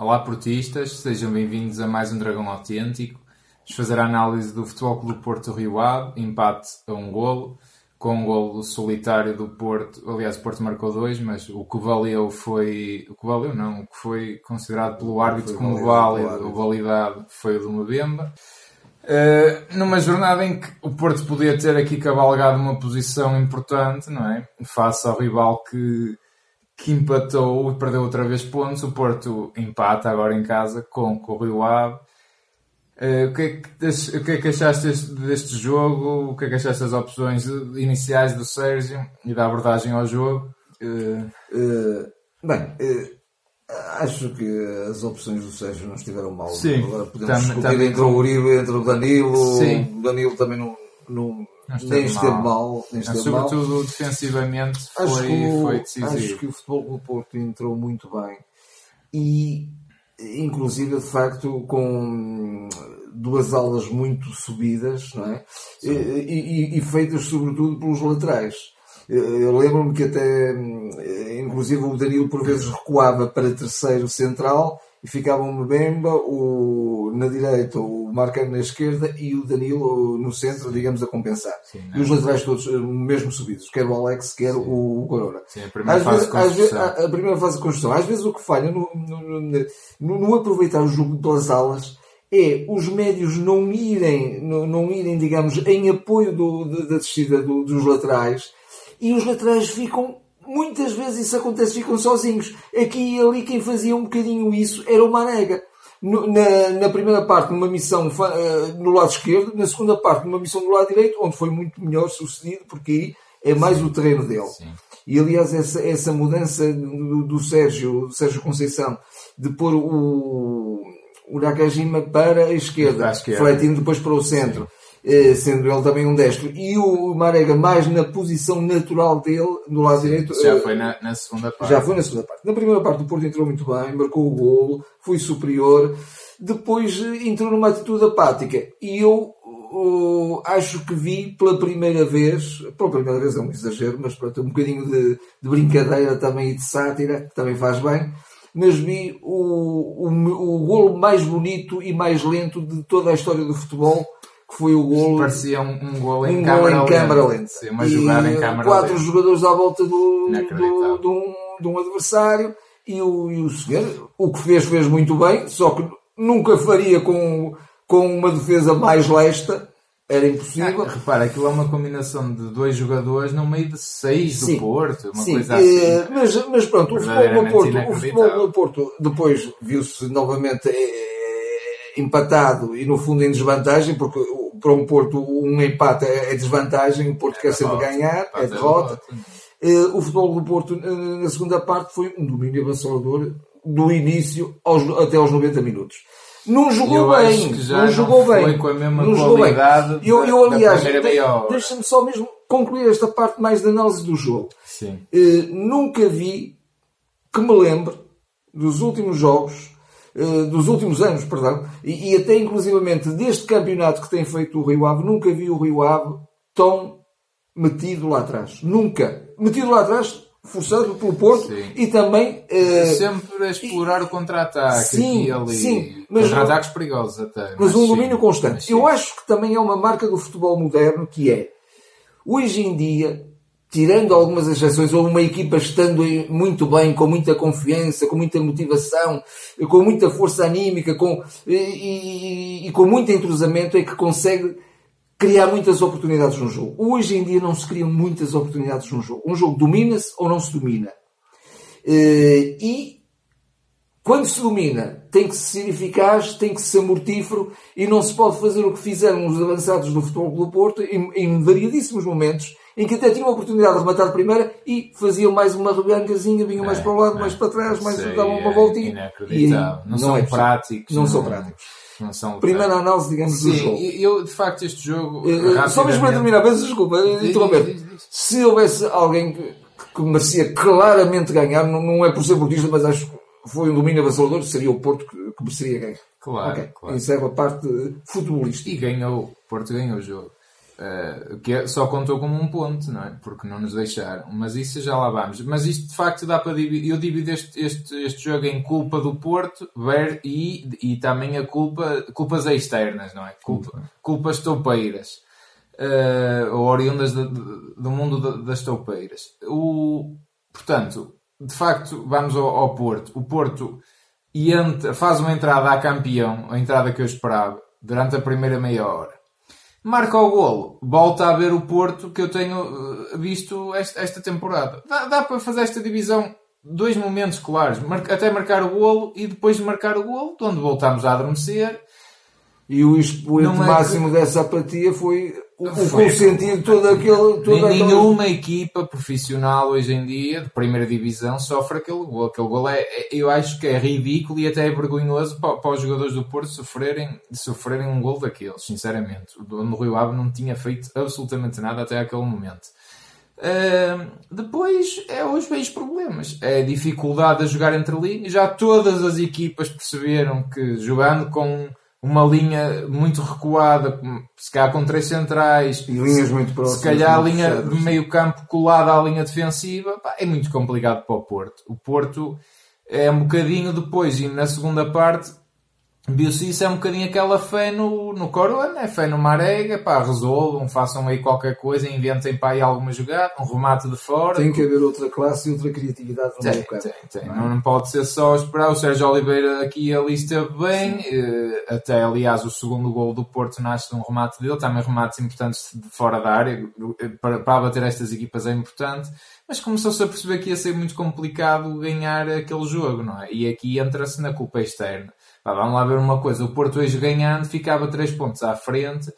Olá portistas, sejam bem-vindos a mais um Dragão Autêntico. Vamos fazer a análise do Futebol Clube Porto Rio Ave, empate a um golo, com um golo solitário do Porto. Aliás, o Porto marcou dois, mas o que valeu foi... O que valeu não, o que foi considerado pelo árbitro como válido, ou validado, foi o do Mbemba. Uh, numa jornada em que o Porto podia ter aqui cavalgado uma posição importante, não é? Face ao rival que que empatou e perdeu outra vez pontos. O Porto empata agora em casa com, com o Rio Ave. Uh, o, que é que, o que é que achaste deste, deste, jogo? O que é que achaste das opções iniciais do Sérgio e da abordagem ao jogo? Uh... Uh, bem, acho que as opções do Sérgio não estiveram mal. Sim, Agora podemos tam, discutir entre o Uribe, entre o Danilo. Sim. O Danilo também não, não, nem esteve mal. nem esteve sobretudo mal. defensivamente foi, acho que, foi decisivo. Acho que o futebol do Porto entrou muito bem e inclusive de facto com duas alas muito subidas não é? E, e, e, feitas sobretudo pelos laterais. Eu lembro-me que até inclusive o Danilo por vezes recuava para terceiro central e ficava o Mbemba, o, na direita o Marcano na esquerda e o Danilo no centro, digamos, a compensar. Sim, e os laterais todos eh, mesmo subidos, quer o Alex, quer Sim. o, Corona. Sim, a primeira, fase vezes, vezes, a, a, primeira fase de construção. Às vezes o que falha no, no, no, no aproveitar o jogo pelas alas é os médios não irem, não, não irem, digamos, em apoio do, da descida do, dos laterais e os laterais ficam muitas vezes isso acontece, ficam sozinhos. Aqui e ali quem fazia um bocadinho isso era o Marega. Na, na, primeira parte, numa missão uh, no lado esquerdo, na segunda parte, numa missão do lado direito, onde foi muito melhor sucedido, porque aí é mais Sim. o terreno dele. Sim. E aliás, essa, essa mudança do, do Sérgio, do Sérgio Conceição, de pôr o, o Nakajima para a esquerda, esquerda. fletindo depois para o centro. Sim sendo ele também um destro, e o Marega mais na posição natural dele, no lado direito. Já eh, foi na, na, segunda parte. Já foi na segunda parte. Na primeira parte o Porto entrou muito bem, marcou o golo, foi superior, depois eh, entrou numa atitude apática. E eu uh, acho que vi pela primeira vez, pela primeira vez é um exagero, mas pronto, um bocadinho de, de brincadeira também e de sátira, que também faz bem mas vi o, o, o golo mais bonito e mais lento de toda a história do futebol que foi o gol. Parecia um, um gol em um câmara gol em câmara lenta. Sim, uma jogada em câmara quatro lenta. jogadores à volta do, do, de, um, de um adversário e o, e o senhor, o que fez, fez muito bem, só que nunca faria com, com uma defesa mais lesta. Era impossível. Ah, repara, aquilo é uma combinação de dois jogadores no meio de seis sim, do Porto, uma sim, coisa assim. É, mas, mas pronto, o futebol no Porto, o futebol Porto depois viu-se novamente é, empatado e no fundo em desvantagem, porque para um Porto um empate é, é desvantagem, o Porto é quer sempre ganhar, é derrota. Uh, o futebol do Porto na segunda parte foi um domínio avassalador do início aos, até aos 90 minutos. Não jogou eu bem, não, não jogou bem. Foi com a mesma não jogou bem. Eu, eu aliás, de, deixa-me só mesmo concluir esta parte mais de análise do jogo. Sim. Uh, nunca vi que me lembre dos últimos jogos eh, dos últimos anos, perdão, e, e, até inclusivamente deste campeonato que tem feito o Rio Ave, nunca vi o Rio Ave tão metido lá atrás. Nunca. Metido lá atrás, forçado pelo Porto sim. e também... Uh, Sempre a explorar e, o contra-ataque sim, ali. Sim, mas contra-ataques perigosos até. Mas, mas um domínio constante. Eu acho que também é uma marca do futebol moderno que é, hoje em dia, tirando algumas exceções, ou uma equipa estando muito bem, com muita confiança, com muita motivação, com muita força anímica com, e, e, e com muito entrosamento, é que consegue criar muitas oportunidades no jogo. Hoje em dia não se criam muitas oportunidades no jogo. Um jogo domina-se ou não se domina. Eh, e quando se domina, tem que ser eficaz, tem que ser mortífero e não se pode fazer o que fizeram os avançados do Futebol do Porto em, em variadíssimos momentos em que até tinham a oportunidade de rematar de primeira e faziam mais uma rebancazinha, vinham é, mais para o lado, é, mais para trás, mais davam uma voltinha. E não, não são é práticos. Não, não, são práticos. Não são Primeira análise, digamos, Sim, do jogo. eu, de facto, este jogo. Uh, só mesmo para terminar, peço desculpa, interromper. Se houvesse alguém que, que merecia claramente ganhar, não, não é por ser portista, mas acho que foi um domínio avassalador, seria o Porto que, que mereceria ganhar. Claro, okay. claro. Encerro a parte futebolística. E ganhou, o Porto ganhou o jogo. Uh, que só contou como um ponto, não é? Porque não nos deixaram. Mas isso já lá vamos. Mas isto de facto dá para dividir. Eu divido este, este, este jogo em culpa do Porto ver, e, e também a culpa, culpas externas, não é? Culpa, culpas toupeiras. Uh, ou oriundas de, de, do mundo das toupeiras. O, portanto, de facto, vamos ao, ao Porto. O Porto entra, faz uma entrada a campeão, a entrada que eu esperava, durante a primeira meia hora marca o golo, volta a ver o Porto que eu tenho eh, visto esta, esta temporada. Dá, dá, para fazer esta divisão dois momentos claros, até marcar o golo e depois de marcar o golo, de onde voltamos a adormecer. E o expoente é máximo que... dessa apatia foi o consentir todo aquele. Toda nenhuma aquela... equipa profissional hoje em dia, de primeira divisão, sofre aquele gol. Aquele gol é, é, eu acho que é ridículo e até é vergonhoso para, para, os jogadores do Porto sofrerem, sofrerem um gol daqueles, sinceramente. O dono do Rio Ave não tinha feito absolutamente nada até aquele momento. Uh, depois é os problemas. É a dificuldade a jogar entre linhas. Já todas as equipas perceberam que jogando com uma linha muito recuada, se calhar com três centrais, e linhas muito próximas, se calhar a linha de meio campo colada à linha defensiva, pá, é muito complicado para o Porto. O Porto é um bocadinho depois, e na segunda parte, Isso é um bocadinho aquela fé no, no Corona, é fé no Marega, pá, resolvam, façam aí qualquer coisa, inventem para aí alguma jogada, um remate de fora. Tem que haver outra classe e outra criatividade no tem. Tem, tem. Não, é? não, pode ser só esperar. O Sérgio Oliveira aqui ali esteve bem, eh, até aliás o segundo gol do Porto nasce de um remate dele, também remates importantes de fora da área, eh, para, para bater estas equipas é importante mas começou-se a perceber que ia ser muito complicado ganhar aquele jogo, não é? E aqui entra-se na culpa externa. Pá, vamos lá ver uma coisa, o Porto hoje ganhando ficava 3 pontos à frente,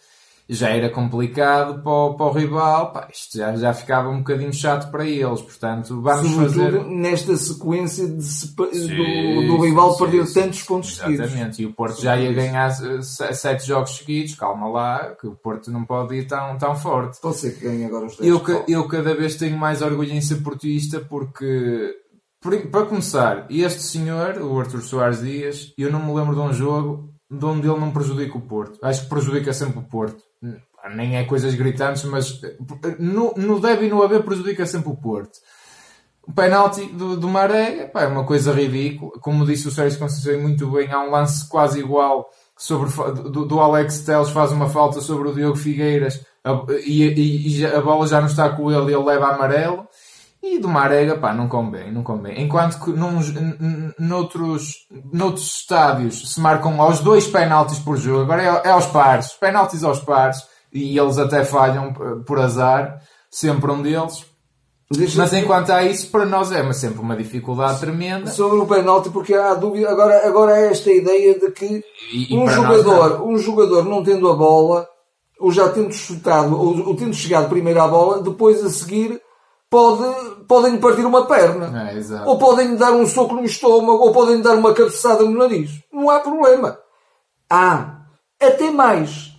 já era complicado para o, para o rival, pá, isto já, já ficava um bocadinho chato para eles, portanto vamos Sobretudo fazer... nesta sequência de, sim, do, do, rival sim, perder sim, tantos pontos exatamente. seguidos. Exatamente, e o Porto já ia ganhar 7 jogos seguidos, calma lá, que o Porto não pode ir tão, tão forte. Pode ser que ganhe agora os 10. Eu, eu cada vez tenho mais orgulho em ser portista porque para começar, este senhor, o Arthur Soares Dias, eu não me lembro de um jogo de onde ele não prejudica o Porto. Acho que prejudica sempre o Porto. Nem é coisas gritantes, mas no, no deve e no haver prejudica sempre o Porto. O penalti do, do Maré é uma coisa ridícula. Como disse o Sérgio Conceição muito bem, há um lance quase igual sobre, do, do Alex Teles, faz uma falta sobre o Diogo Figueiras a, e, e, e, a bola já não está com ele e ele leva amarelo. E do Marega, pá, não convém, não convém. Enquanto que num, noutros, noutros estádios se marcam aos dois penaltis por jogo, agora é, é aos pares, penaltis aos pares, e eles até falham por azar, sempre um deles. Deixa mas enquanto há isso, para nós é sempre uma dificuldade tremenda. Sobre o penalti, porque há dúvida, agora, agora é esta ideia de que e, e um, jogador, um jogador não tendo a bola, ou já tendo chutado, ou, ou tendo chegado primeiro à bola, depois a seguir pode, podem partir uma perna. É, ou podem dar um soco no estômago, ou podem dar uma cabeçada no nariz. Não há problema. Há até mais.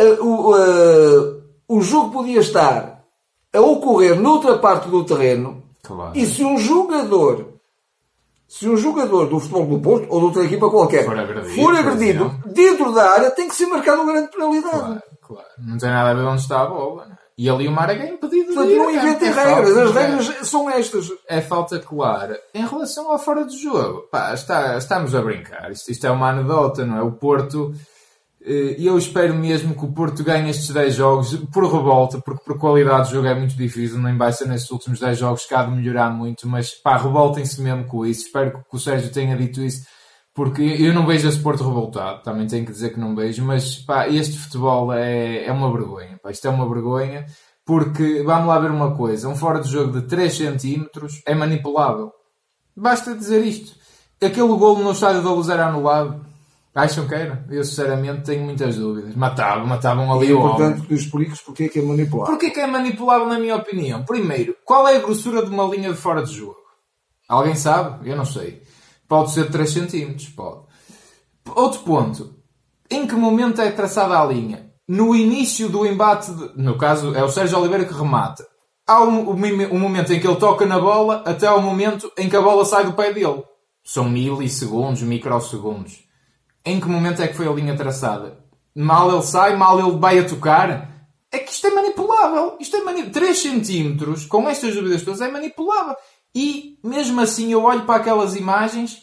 Uh, o, uh, o jogo podia estar a ocorrer noutra parte do terreno claro. e se um jogador se um jogador do futebol do Porto ou de outra equipa qualquer for agredido, for agredido dentro da área tem que ser marcado uma grande penalidade. Claro, claro. Não tem nada a ver onde está a bola. E ali o Marega é impedido Portanto, de ir. não inventem é regras, as regras são estas. É falta clara. Em relação ao fora de jogo, pá, está, estamos a brincar. Isto, isto é uma anedota, não é? O Porto, eh, eu espero mesmo que o Porto ganhe estes 10 jogos por revolta, porque por qualidade de jogo é muito difícil, nem vai ser nestes últimos 10 jogos que há de melhorar muito, mas pá, revoltem-se mesmo com isso. Espero que o Sérgio tenha dito isso porque eu não vejo esse Porto revoltado, também tenho que dizer que não vejo, mas pá, este futebol é, é uma vergonha. Pá, isto é uma vergonha, porque vamos lá ver uma coisa: um fora de jogo de 3 cm é manipulável. Basta dizer isto. Aquele golo no estádio da Luz era anulado. Acham que era? Eu sinceramente tenho muitas dúvidas. Matavam, matavam ali é o homem. É importante que expliques porque é que é manipulável. Porquê que é manipulável na minha opinião? Primeiro, qual é a grossura de uma linha de fora de jogo? Alguém sabe? Eu não sei. Pode ser 3 cm, pode. Outro ponto. Em que momento é traçada a linha? No início do embate, de... no caso é o Sérgio Oliveira que remata. Há um, um, um, momento em que ele toca na bola até ao momento em que a bola sai do pé dele. São milissegundos, microsegundos. Em que momento é que foi a linha traçada? Mal ele sai, mal ele vai a tocar. é que isto é manipulável. Isto é manipulável. 3 centímetros, com estas dúvidas todas, é manipulável. E mesmo assim eu olho para aquelas imagens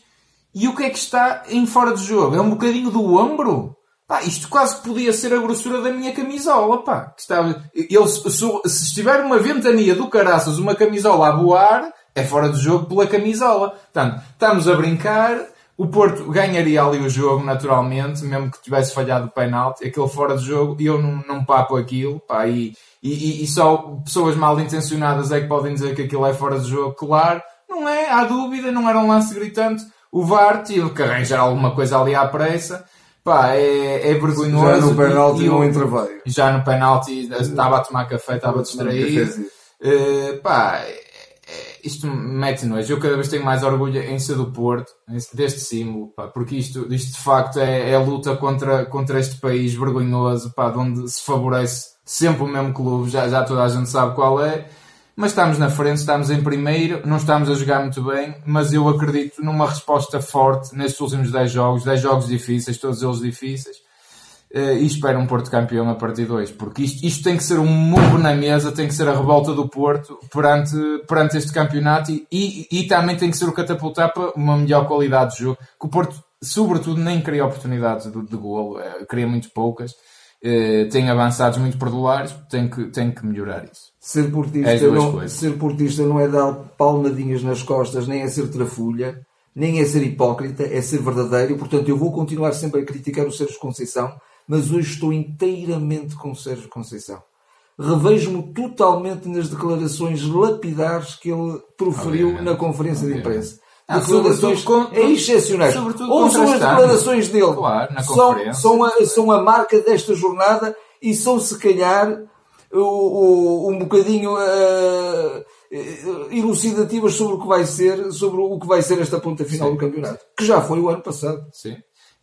e o que é que está em fora de jogo? É um bocadinho do ombro? Pá, isto quase podia ser a grossura da minha camisola, pá. Que estava... Eu, se, se estiver uma ventania do caraças, uma camisola a voar, é fora de jogo pela camisola. Portanto, estamos a brincar, o Porto ganharia ali o jogo naturalmente, mesmo que tivesse falhado o penalti, aquele fora de jogo, e eu não, não papo aquilo, pá, e, e, e, só pessoas mal intencionadas é que podem dizer que aquilo é fora de jogo, claro, não é, há dúvida, não era um lance gritante, o VAR tive que arranjar alguma coisa ali à pressa, Pá, é, é vergonhoso. Já no penalti não entreveio. Já no penalti estava a tomar café, estava distraído. Uh, pá, isto mete nojo. Eu cada vez tenho mais orgulho em ser do Porto, deste símbolo, pá, porque isto, isto de facto é, é luta contra, contra este país vergonhoso, pá, de onde se favorece sempre o mesmo clube, já, já toda a gente sabe qual é mas estamos na frente, estamos em primeiro, não estamos a jogar muito bem, mas eu acredito numa resposta forte nestes últimos 10 jogos, 10 jogos difíceis, todos eles difíceis, e espero um Porto campeão a partir de hoje, porque isto, isto tem que ser um murro na mesa, tem que ser a revolta do Porto perante, perante este campeonato e, e, e também tem que ser o catapultar para uma melhor qualidade de jogo, que o Porto, sobretudo, nem cria oportunidades de, de golo, eh, cria muito poucas, eh, tem avançados muito perdulares, tem que, tem que melhorar isso. Ser portista, não, ser portista não é dar palmadinhas nas costas, nem é ser trafulha, nem é ser hipócrita, é ser verdadeiro. Portanto, eu vou continuar sempre a criticar o Sérgio Conceição, mas hoje estou inteiramente com o Sérgio Conceição. Revejo-me totalmente nas declarações lapidares que ele proferiu Obviamente. na conferência de imprensa. Ah, declarações é excepcionais. Ouçam as declarações dele. Claro, na são, são, a, são a marca desta jornada e são, se calhar, o, o, um bocadinho uh, elucidativas sobre o que vai ser, sobre o que vai ser esta ponta final Sim. do campeonato. Que já foi o ano passado. Sim.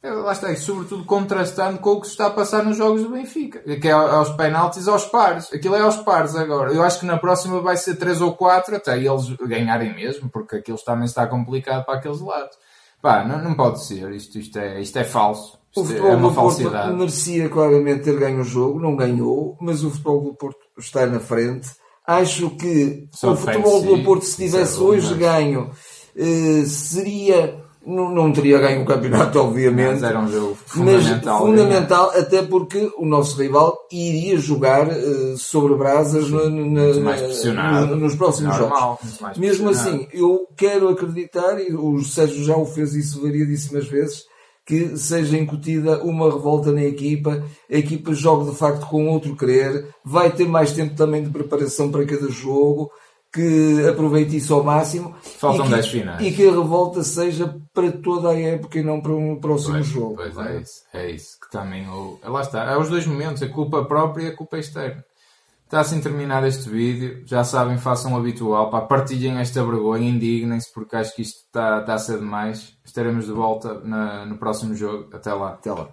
É, lá está, e sobretudo contrastando com o que se está a passar nos jogos do Benfica, que é aos penaltis aos pares. Aquilo é aos pares agora. Eu acho que na próxima vai ser 3 ou 4, até eles ganharem mesmo, porque aquilo também está complicado para aqueles lados. Pá, não, não pode ser, isto, isto, é, isto é falso. Isto o futebol é uma do falsidade. Porto merecia claramente ter ganho o jogo, não ganhou, mas o futebol do Porto está na frente. Acho que Só o futebol do Porto, se tivesse hoje ganho, eh, seria não, não teria ganho o campeonato, obviamente. Mas era um jogo fundamental. Mas fundamental, até porque o nosso rival iria jogar uh, sobre brasas na, na, nos próximos Normal, jogos. Mesmo assim, eu quero acreditar, e o Sérgio já o fez isso variadíssimas vezes, que seja incutida uma revolta na equipa, a equipa joga de facto com outro querer, vai ter mais tempo também de preparação para cada jogo, que aproveite isso ao máximo. Faltam 10 finais. E que a revolta seja para toda a época e não para um próximo pois, jogo. Pois é, é isso. É isso. Que também, o, lá está. Há os dois momentos, a culpa própria e a culpa externa. Está assim terminado este vídeo. Já sabem, façam o habitual. Pá, partilhem esta vergonha, indignem-se, porque acho que isto está, está a ser demais. Estaremos de volta na, no próximo jogo. Até lá. Até lá.